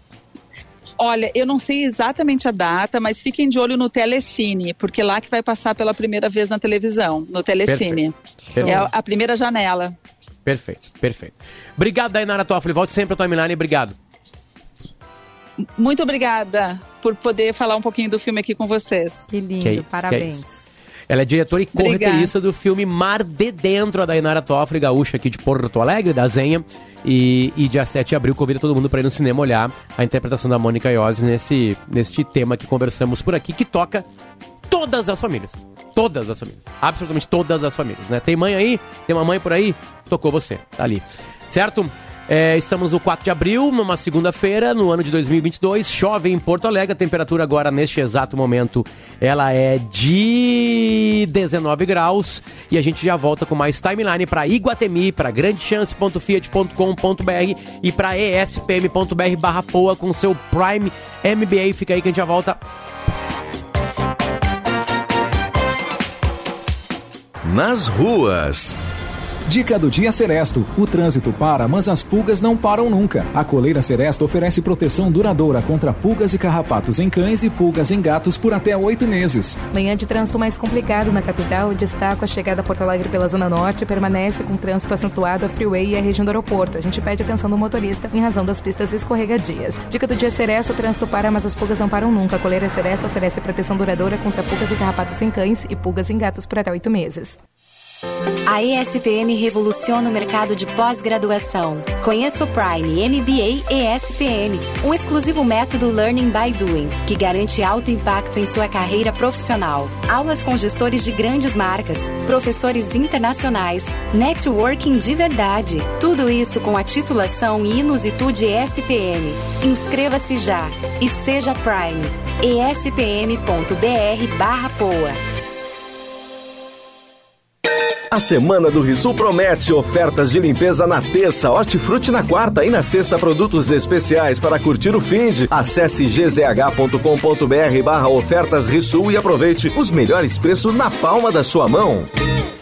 Olha, eu não sei exatamente a data, mas fiquem de olho no Telecine, porque lá que vai passar pela primeira vez na televisão, no Telecine. Perfeito. É a primeira janela. Perfeito, perfeito. Obrigado, Dainara Toffoli. Volte sempre ao timeline. Obrigado. Muito obrigada por poder falar um pouquinho do filme aqui com vocês. Que lindo, que é parabéns. Que é ela é diretora e corretorista do filme Mar de Dentro, a Dainara Toffoli, gaúcha aqui de Porto Alegre, da Zenha. E, e dia 7 de abril convida todo mundo para ir no cinema olhar a interpretação da Mônica Iose nesse, nesse tema que conversamos por aqui, que toca todas as famílias. Todas as famílias. Absolutamente todas as famílias, né? Tem mãe aí? Tem uma mãe por aí? Tocou você, tá ali. Certo? É, estamos no 4 de abril, numa segunda-feira, no ano de 2022. Chove em Porto Alegre. A temperatura agora, neste exato momento, ela é de 19 graus. E a gente já volta com mais timeline para Iguatemi, para grandechance.fiat.com.br e para espm.br barra poa com seu Prime MBA. Fica aí que a gente já volta. Nas ruas. Dica do dia Seresto. O trânsito para, mas as pulgas não param nunca. A coleira Seresto oferece proteção duradoura contra pulgas e carrapatos em cães e pulgas em gatos por até oito meses. Manhã de trânsito mais complicado na capital. Destaco a chegada a Porto Alegre pela Zona Norte. Permanece com trânsito acentuado a Freeway e a região do aeroporto. A gente pede atenção do motorista em razão das pistas escorregadias. Dica do dia Seresto. O trânsito para, mas as pulgas não param nunca. A coleira Seresto oferece proteção duradoura contra pulgas e carrapatos em cães e pulgas em gatos por até oito meses. A ESPM revoluciona o mercado de pós-graduação. Conheça o Prime MBA ESPM, um exclusivo método Learning by Doing, que garante alto impacto em sua carreira profissional. Aulas com gestores de grandes marcas, professores internacionais, networking de verdade. Tudo isso com a titulação Inusitude ESPM. Inscreva-se já e seja Prime. espm.br/poa. A semana do Risul promete ofertas de limpeza na terça, hortifruti na quarta e na sexta produtos especiais para curtir o fim de. Acesse gzh.com.br barra ofertas Risul e aproveite os melhores preços na palma da sua mão.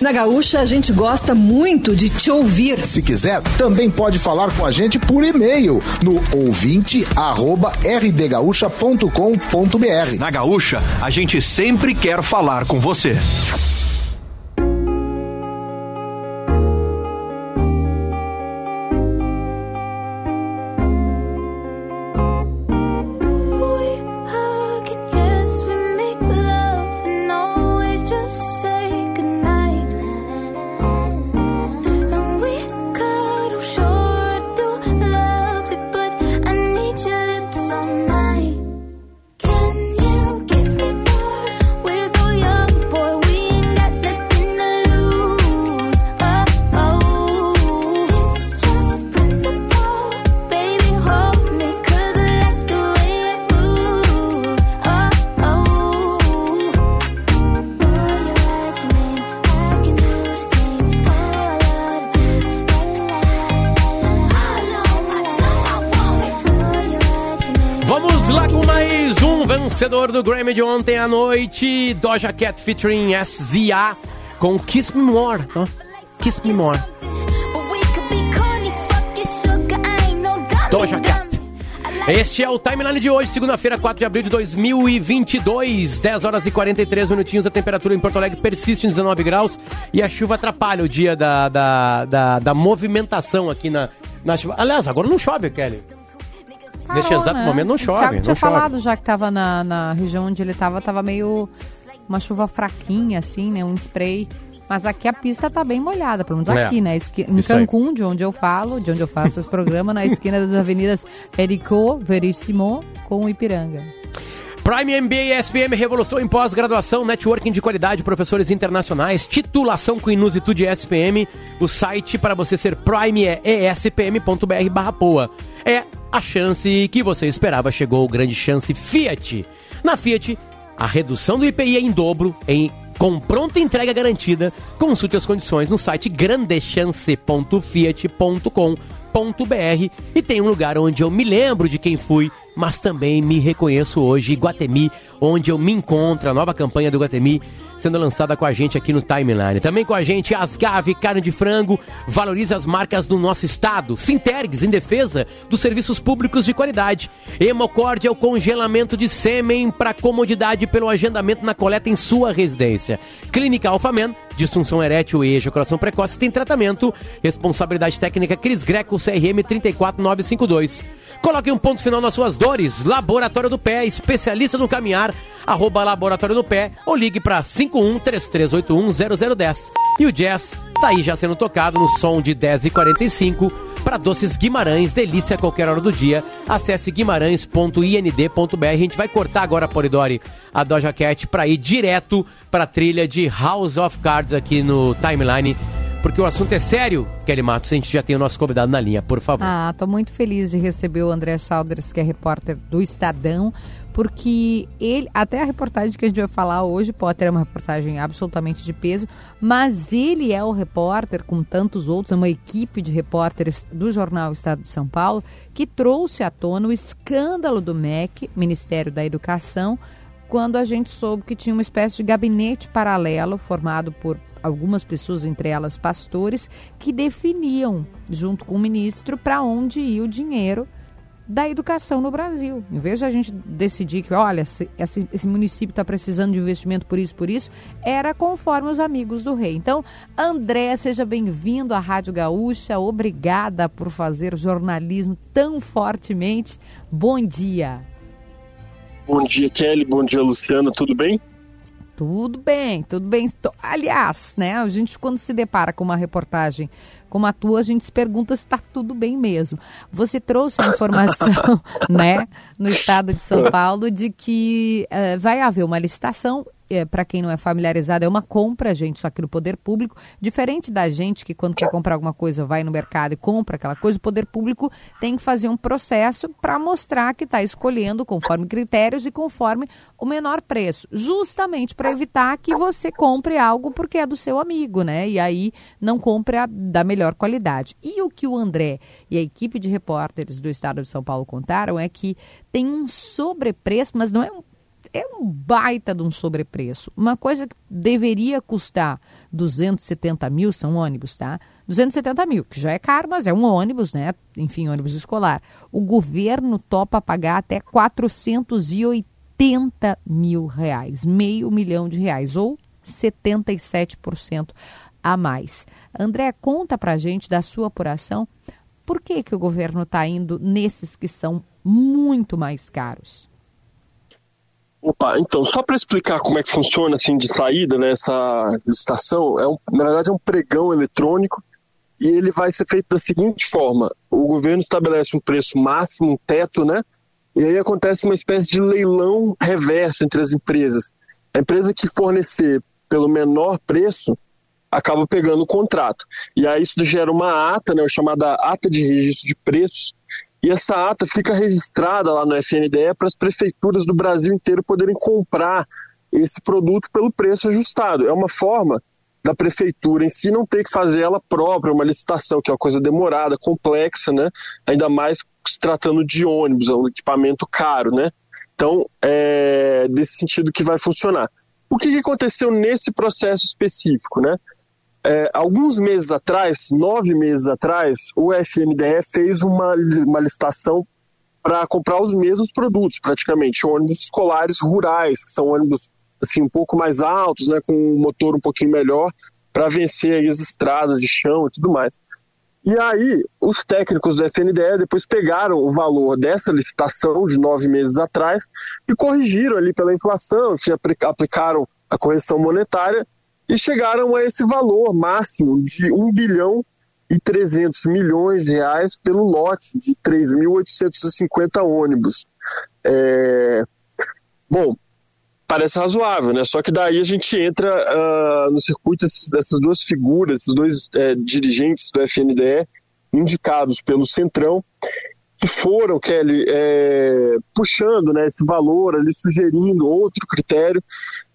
Na Gaúcha, a gente gosta muito de te ouvir. Se quiser, também pode falar com a gente por e-mail no ouvinte@rdgaúcha.com.br. Na Gaúcha, a gente sempre quer falar com você. Do Grammy de ontem à noite, Doja Cat featuring SZA com Kiss Me More. Oh, Kiss Me More. Doja Cat. Este é o timeline de hoje, segunda-feira, 4 de abril de 2022, 10 horas e 43 minutinhos. A temperatura em Porto Alegre persiste em 19 graus e a chuva atrapalha o dia da, da, da, da movimentação aqui na, na chuva. Aliás, agora não chove, Kelly. Neste exato né? momento não chove. O Thiago não tinha chove. falado já que tava na, na região onde ele tava, tava meio uma chuva fraquinha, assim, né? Um spray. Mas aqui a pista tá bem molhada, pelo menos é, aqui, né? Esqui... Em Cancún, de onde eu falo, de onde eu faço esse programa, na esquina das avenidas Erico Verissimo com Ipiranga. Prime MBA e SPM, revolução em pós-graduação, networking de qualidade, professores internacionais, titulação com Inusitude SPM. O site para você ser Prime é espm.br barra poa. É a chance que você esperava chegou, grande chance Fiat. Na Fiat, a redução do IPI é em dobro, em com pronta entrega garantida. Consulte as condições no site grandechance.fiat.com.br e tem um lugar onde eu me lembro de quem fui, mas também me reconheço hoje, Guatemi, onde eu me encontro, a nova campanha do Guatemi sendo lançada com a gente aqui no Timeline. Também com a gente Asgave Carne de Frango, valoriza as marcas do nosso estado. Sintergues, em defesa dos serviços públicos de qualidade. Hemocorde é o congelamento de sêmen para comodidade pelo agendamento na coleta em sua residência. Clínica Alfamen, disfunção erétil e ejaculação precoce tem tratamento. Responsabilidade técnica Cris Greco, CRM 34952. Coloque um ponto final nas suas dores. Laboratório do Pé, especialista no caminhar, arroba Laboratório do Pé ou ligue para 5133810010. E o jazz tá aí já sendo tocado no som de 10h45 para Doces Guimarães, delícia a qualquer hora do dia. Acesse guimarães.ind.br. A gente vai cortar agora, Polidori, a Doja Cat para ir direto para a trilha de House of Cards aqui no timeline porque o assunto é sério, Kelly Matos. A gente já tem o nosso convidado na linha, por favor. Ah, tô muito feliz de receber o André Salders, que é repórter do Estadão, porque ele, até a reportagem que a gente vai falar hoje, Potter é uma reportagem absolutamente de peso, mas ele é o repórter, com tantos outros, é uma equipe de repórteres do jornal Estado de São Paulo, que trouxe à tona o escândalo do MEC, Ministério da Educação, quando a gente soube que tinha uma espécie de gabinete paralelo formado por algumas pessoas, entre elas pastores, que definiam, junto com o ministro, para onde ia o dinheiro da educação no Brasil. Em vez de a gente decidir que, olha, esse, esse município está precisando de investimento por isso, por isso, era conforme os amigos do rei. Então, André, seja bem-vindo à Rádio Gaúcha. Obrigada por fazer jornalismo tão fortemente. Bom dia. Bom dia, Kelly. Bom dia, Luciano. Tudo bem? Tudo bem, tudo bem. Aliás, né, a gente quando se depara com uma reportagem como a tua, a gente se pergunta se está tudo bem mesmo. Você trouxe a informação, né, no estado de São Paulo, de que uh, vai haver uma licitação é, para quem não é familiarizado, é uma compra, gente, só que no poder público, diferente da gente que quando quer comprar alguma coisa vai no mercado e compra aquela coisa, o poder público tem que fazer um processo para mostrar que está escolhendo conforme critérios e conforme o menor preço, justamente para evitar que você compre algo porque é do seu amigo, né? E aí não compre da melhor qualidade. E o que o André e a equipe de repórteres do Estado de São Paulo contaram é que tem um sobrepreço, mas não é um é um baita de um sobrepreço. Uma coisa que deveria custar 270 mil, são ônibus, tá? 270 mil, que já é caro, mas é um ônibus, né? Enfim, ônibus escolar. O governo topa pagar até 480 mil reais, meio milhão de reais, ou 77% a mais. André, conta pra gente da sua apuração. Por que, que o governo está indo nesses que são muito mais caros? Opa, então, só para explicar como é que funciona assim de saída nessa né, licitação, é um, na verdade é um pregão eletrônico e ele vai ser feito da seguinte forma: o governo estabelece um preço máximo, um teto, né? E aí acontece uma espécie de leilão reverso entre as empresas. A empresa que fornecer pelo menor preço acaba pegando o contrato. E aí isso gera uma ata, né, chamada ata de registro de preços, e essa ata fica registrada lá no FNDE para as prefeituras do Brasil inteiro poderem comprar esse produto pelo preço ajustado. É uma forma da prefeitura em si não ter que fazer ela própria, uma licitação, que é uma coisa demorada, complexa, né? Ainda mais se tratando de ônibus, é um equipamento caro, né? Então, é desse sentido que vai funcionar. O que, aconteceu nesse processo específico, né? É, alguns meses atrás, nove meses atrás, o FNDE fez uma, uma licitação para comprar os mesmos produtos, praticamente, ônibus escolares rurais, que são ônibus assim um pouco mais altos, né, com um motor um pouquinho melhor, para vencer as estradas de chão e tudo mais. E aí, os técnicos do FNDE depois pegaram o valor dessa licitação de nove meses atrás e corrigiram ali pela inflação, aplicaram a correção monetária e chegaram a esse valor máximo de 1 bilhão e 300 milhões de reais pelo lote de 3.850 ônibus. É... Bom, parece razoável, né? Só que daí a gente entra uh, no circuito dessas duas figuras, esses dois é, dirigentes do FNDE, indicados pelo Centrão, que foram, Kelly, é, puxando né, esse valor ali, sugerindo outro critério,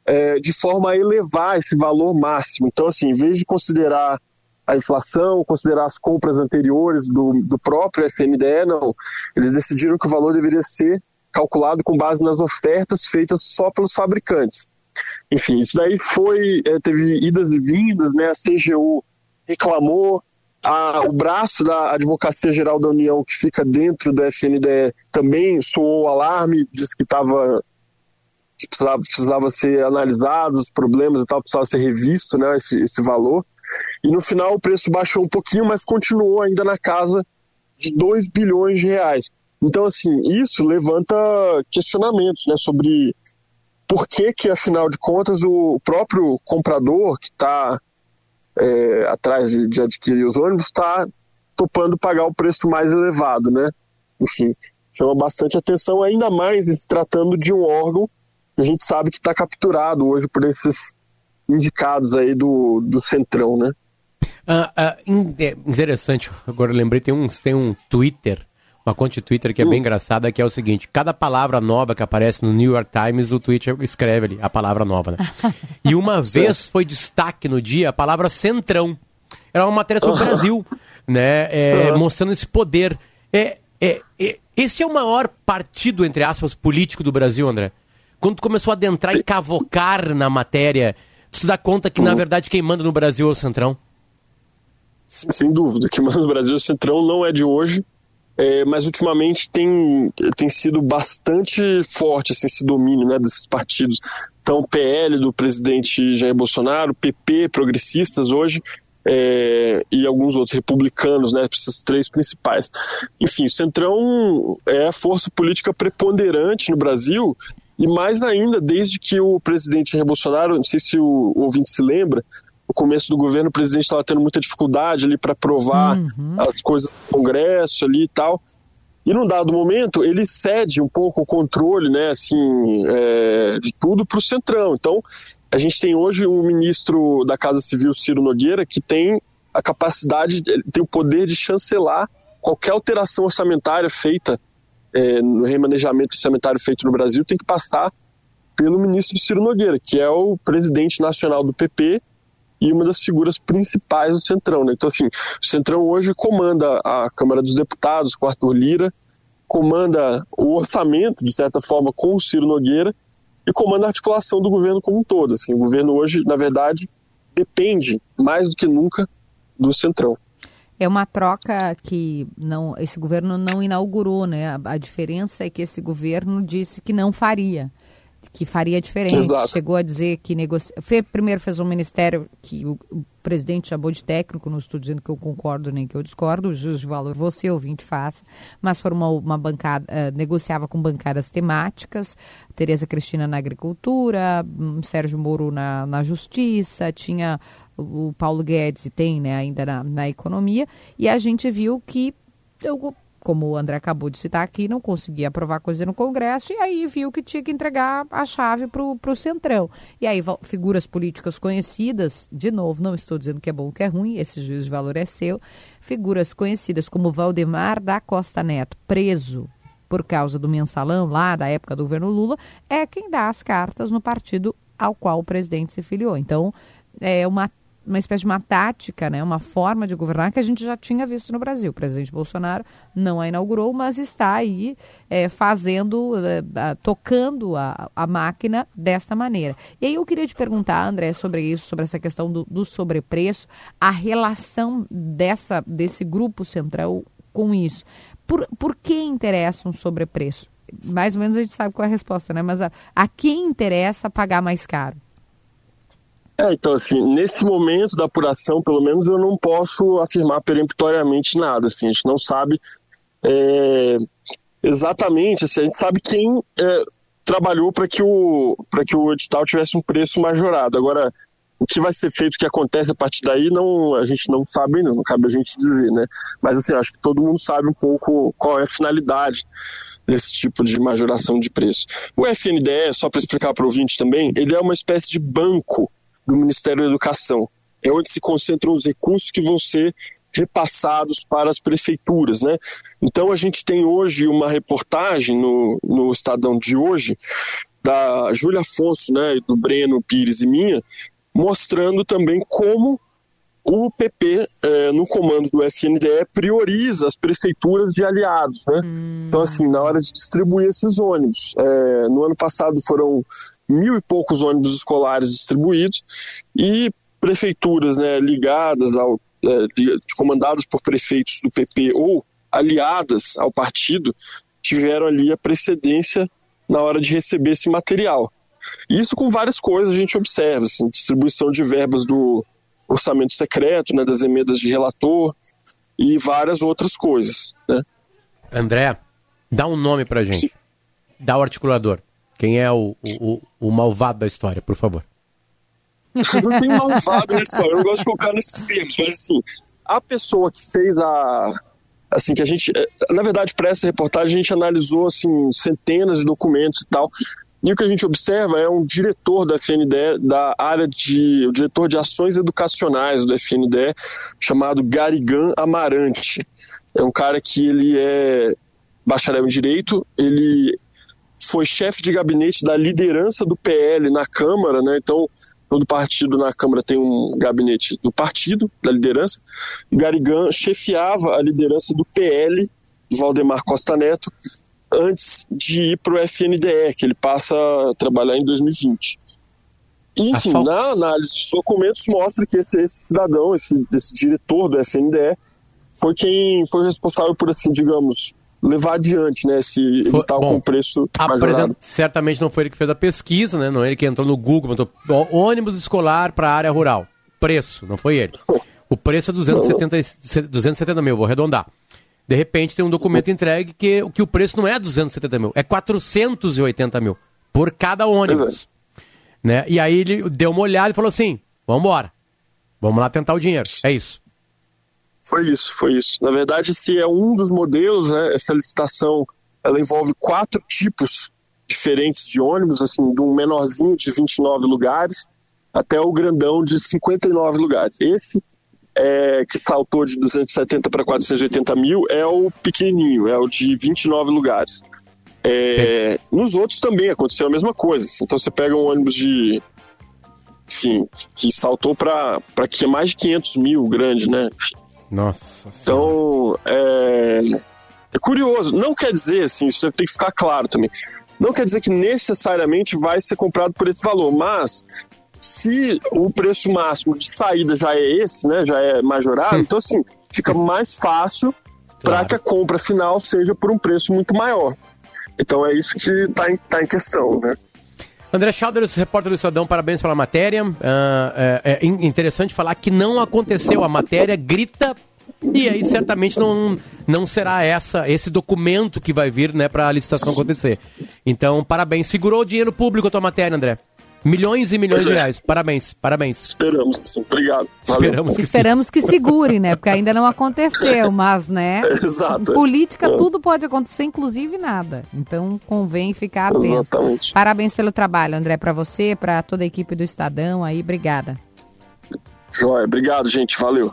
é, de forma a elevar esse valor máximo. Então, assim, em vez de considerar a inflação, considerar as compras anteriores do, do próprio FNDE, não. Eles decidiram que o valor deveria ser calculado com base nas ofertas feitas só pelos fabricantes. Enfim, isso daí foi, é, teve idas e vindas, né? A CGU reclamou, a, o braço da Advocacia Geral da União, que fica dentro do FNDE, também soou o alarme, disse que estava precisava, precisava ser analisado, os problemas e tal, precisava ser revisto, né, esse, esse valor. E no final o preço baixou um pouquinho, mas continuou ainda na casa de 2 bilhões de reais. Então, assim, isso levanta questionamentos, né, sobre por que que, afinal de contas, o próprio comprador que está é, atrás de, de, adquirir os ônibus está topando pagar o preço mais elevado, né? Enfim, chama bastante atenção, ainda mais se tratando de um órgão a gente sabe que está capturado hoje por esses indicados aí do, do Centrão, né? Uh, uh, interessante, agora lembrei, tem um, tem um Twitter, uma conta de Twitter que é bem uh. engraçada, que é o seguinte, cada palavra nova que aparece no New York Times, o Twitter escreve ali a palavra nova, né? E uma vez foi destaque no dia a palavra centrão. Era uma matéria sobre o Brasil, né? É, mostrando esse poder. É, é, é, esse é o maior partido, entre aspas, político do Brasil, André? Quando tu começou a adentrar e cavocar na matéria, tu se dá conta que, na verdade, quem manda no Brasil é o Centrão? Sem dúvida, quem manda no Brasil é o Centrão, não é de hoje, é, mas ultimamente tem, tem sido bastante forte assim, esse domínio né, desses partidos. Então, PL do presidente Jair Bolsonaro, PP, progressistas hoje, é, e alguns outros republicanos, né, esses três principais. Enfim, o Centrão é a força política preponderante no Brasil e mais ainda desde que o presidente Bolsonaro, não sei se o, o ouvinte se lembra, no começo do governo o presidente estava tendo muita dificuldade ali para aprovar uhum. as coisas do Congresso ali e tal. E num dado momento ele cede um pouco o controle, né, assim, é, de tudo para o Centrão. Então a gente tem hoje um ministro da Casa Civil, Ciro Nogueira, que tem a capacidade, tem o poder de chancelar qualquer alteração orçamentária feita é, no remanejamento orçamentário feito no Brasil, tem que passar pelo ministro Ciro Nogueira, que é o presidente nacional do PP e uma das figuras principais do Centrão. Né? Então, assim, o Centrão hoje comanda a Câmara dos Deputados com Arthur Lira, comanda o orçamento, de certa forma, com o Ciro Nogueira, e comanda a articulação do governo como um todo. Assim, o governo hoje, na verdade, depende mais do que nunca do Centrão. É uma troca que não, esse governo não inaugurou, né? A, a diferença é que esse governo disse que não faria que faria diferente. Exato. Chegou a dizer que negocia... primeiro fez um ministério que o, o, presidente chamou de técnico, não estou dizendo que eu concordo nem que eu discordo, o juízo de valor você, ouvinte, faça, mas formou uma bancada, uh, negociava com bancadas temáticas, Tereza Cristina na agricultura, um, Sérgio Moro na, na justiça, tinha o Paulo Guedes, e tem né, ainda na, na economia, e a gente viu que eu, como o André acabou de citar aqui, não conseguia aprovar coisa no Congresso e aí viu que tinha que entregar a chave para o Centrão. E aí figuras políticas conhecidas, de novo, não estou dizendo que é bom ou que é ruim, esse juízo de valor é seu, figuras conhecidas como Valdemar da Costa Neto, preso por causa do mensalão lá da época do governo Lula, é quem dá as cartas no partido ao qual o presidente se filiou. Então, é uma uma espécie de uma tática, né, uma forma de governar que a gente já tinha visto no Brasil. O presidente Bolsonaro não a inaugurou, mas está aí é, fazendo, é, tocando a, a máquina desta maneira. E aí eu queria te perguntar, André, sobre isso, sobre essa questão do, do sobrepreço, a relação dessa, desse grupo central com isso. Por, por que interessa um sobrepreço? Mais ou menos a gente sabe qual é a resposta, né? Mas a, a quem interessa pagar mais caro? É, então, assim, nesse momento da apuração, pelo menos, eu não posso afirmar peremptoriamente nada. Assim, a gente não sabe é, exatamente, assim, a gente sabe quem é, trabalhou para que, o, que o edital tivesse um preço majorado. Agora, o que vai ser feito, o que acontece a partir daí, não, a gente não sabe ainda, não cabe a gente dizer, né? Mas, assim, acho que todo mundo sabe um pouco qual é a finalidade desse tipo de majoração de preço. O FNDE, só para explicar para o ouvinte também, ele é uma espécie de banco do Ministério da Educação. É onde se concentram os recursos que vão ser repassados para as prefeituras, né? Então a gente tem hoje uma reportagem no, no Estadão de hoje da Júlia Afonso, né, do Breno Pires e minha, mostrando também como o PP, eh, no comando do FNDE, prioriza as prefeituras de aliados. Né? Hum. Então, assim, na hora de distribuir esses ônibus. Eh, no ano passado foram mil e poucos ônibus escolares distribuídos e prefeituras né, ligadas ao é, comandadas por prefeitos do PP ou aliadas ao partido tiveram ali a precedência na hora de receber esse material. Isso com várias coisas a gente observa, assim, distribuição de verbas do orçamento secreto, né, das emendas de relator e várias outras coisas. Né? André, dá um nome pra gente. Sim. Dá o articulador. Quem é o, o, o malvado da história, por favor? não tem malvado na história, eu não gosto de colocar nesses termos, mas assim, a pessoa que fez a. Assim, que a gente. Eh, na verdade, para essa reportagem, a gente analisou assim, centenas de documentos e tal. E o que a gente observa é um diretor da FNDE, da área de. o diretor de ações educacionais do FNDE, chamado Garigan Amarante. É um cara que ele é bacharel em Direito, ele foi chefe de gabinete da liderança do PL na Câmara, né? Então, todo partido na Câmara tem um gabinete do partido, da liderança. Garigan chefiava a liderança do PL, Valdemar Costa Neto, antes de ir para o FNDE, que ele passa a trabalhar em 2020. Enfim, na análise dos documentos mostra que esse, esse cidadão, esse, esse, diretor do FNDE, foi quem foi responsável por, assim, digamos, levar adiante, né, esse edital Bom, com preço apresent... Certamente não foi ele que fez a pesquisa, né, não é ele que entrou no Google, botou ônibus escolar para a área rural. Preço, não foi ele. O preço é 270, 270 mil, vou arredondar. De repente tem um documento entregue que, que o preço não é 270 mil, é 480 mil por cada ônibus. Né? E aí ele deu uma olhada e falou assim: vamos embora, vamos lá tentar o dinheiro. É isso. Foi isso, foi isso. Na verdade, se é um dos modelos, né, essa licitação ela envolve quatro tipos diferentes de ônibus, assim, de um menorzinho de 29 lugares até o grandão de 59 lugares. Esse é, que saltou de 270 para 480 mil é o pequenininho, é o de 29 lugares. É, nos outros também aconteceu a mesma coisa. Assim. Então você pega um ônibus de. Enfim, que saltou para que é mais de 500 mil grande, né? Nossa. Então, é, é curioso. Não quer dizer, assim, isso tem que ficar claro também. Não quer dizer que necessariamente vai ser comprado por esse valor, mas se o preço máximo de saída já é esse, né, já é majorado, então assim, fica mais fácil para claro. que a compra final seja por um preço muito maior. Então é isso que está em, tá em questão, né? André Schalders, repórter do Estadão, parabéns pela matéria. Uh, é, é, interessante falar que não aconteceu. A matéria grita e aí certamente não, não será essa esse documento que vai vir né, para a licitação acontecer. Então, parabéns. Segurou o dinheiro público a tua matéria, André. Milhões e milhões de é. reais. Parabéns, parabéns. Esperamos, sim. Obrigado. Esperamos que, Esperamos que segure, né? Porque ainda não aconteceu, mas, né? Exato. Política, é. tudo pode acontecer, inclusive nada. Então, convém ficar atento. Exatamente. Parabéns pelo trabalho, André, para você, para toda a equipe do Estadão aí. Obrigada. Joia, obrigado, gente. Valeu.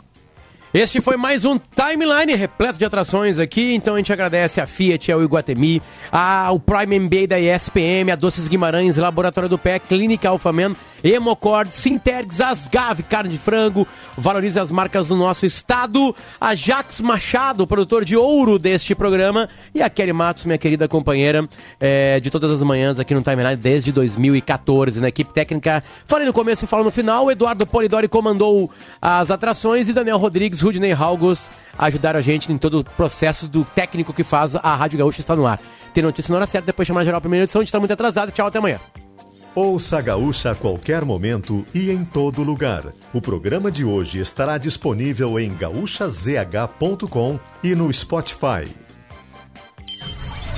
Este foi mais um timeline repleto de atrações aqui. Então a gente agradece a Fiat, ao Iguatemi, ao Prime MBA da ESPM, a Doces Guimarães, Laboratório do Pé, Clínica Alfamen, Hemocord, Sintergs, Asgave, carne de frango, valorize as marcas do nosso estado, a Jax Machado, produtor de ouro deste programa, e a Kelly Matos, minha querida companheira é, de todas as manhãs aqui no Timeline desde 2014, na equipe técnica. Falei no começo e falo no final, Eduardo Polidori comandou as atrações e Daniel Rodrigues Rodrigues, Rudney Halgos ajudaram a gente em todo o processo do técnico que faz a Rádio Gaúcha estar no ar. Tem notícia na hora certa, depois chamar geral a primeira edição, a gente está muito atrasado. Tchau, até amanhã. Ouça a Gaúcha a qualquer momento e em todo lugar. O programa de hoje estará disponível em gaúchazh.com e no Spotify.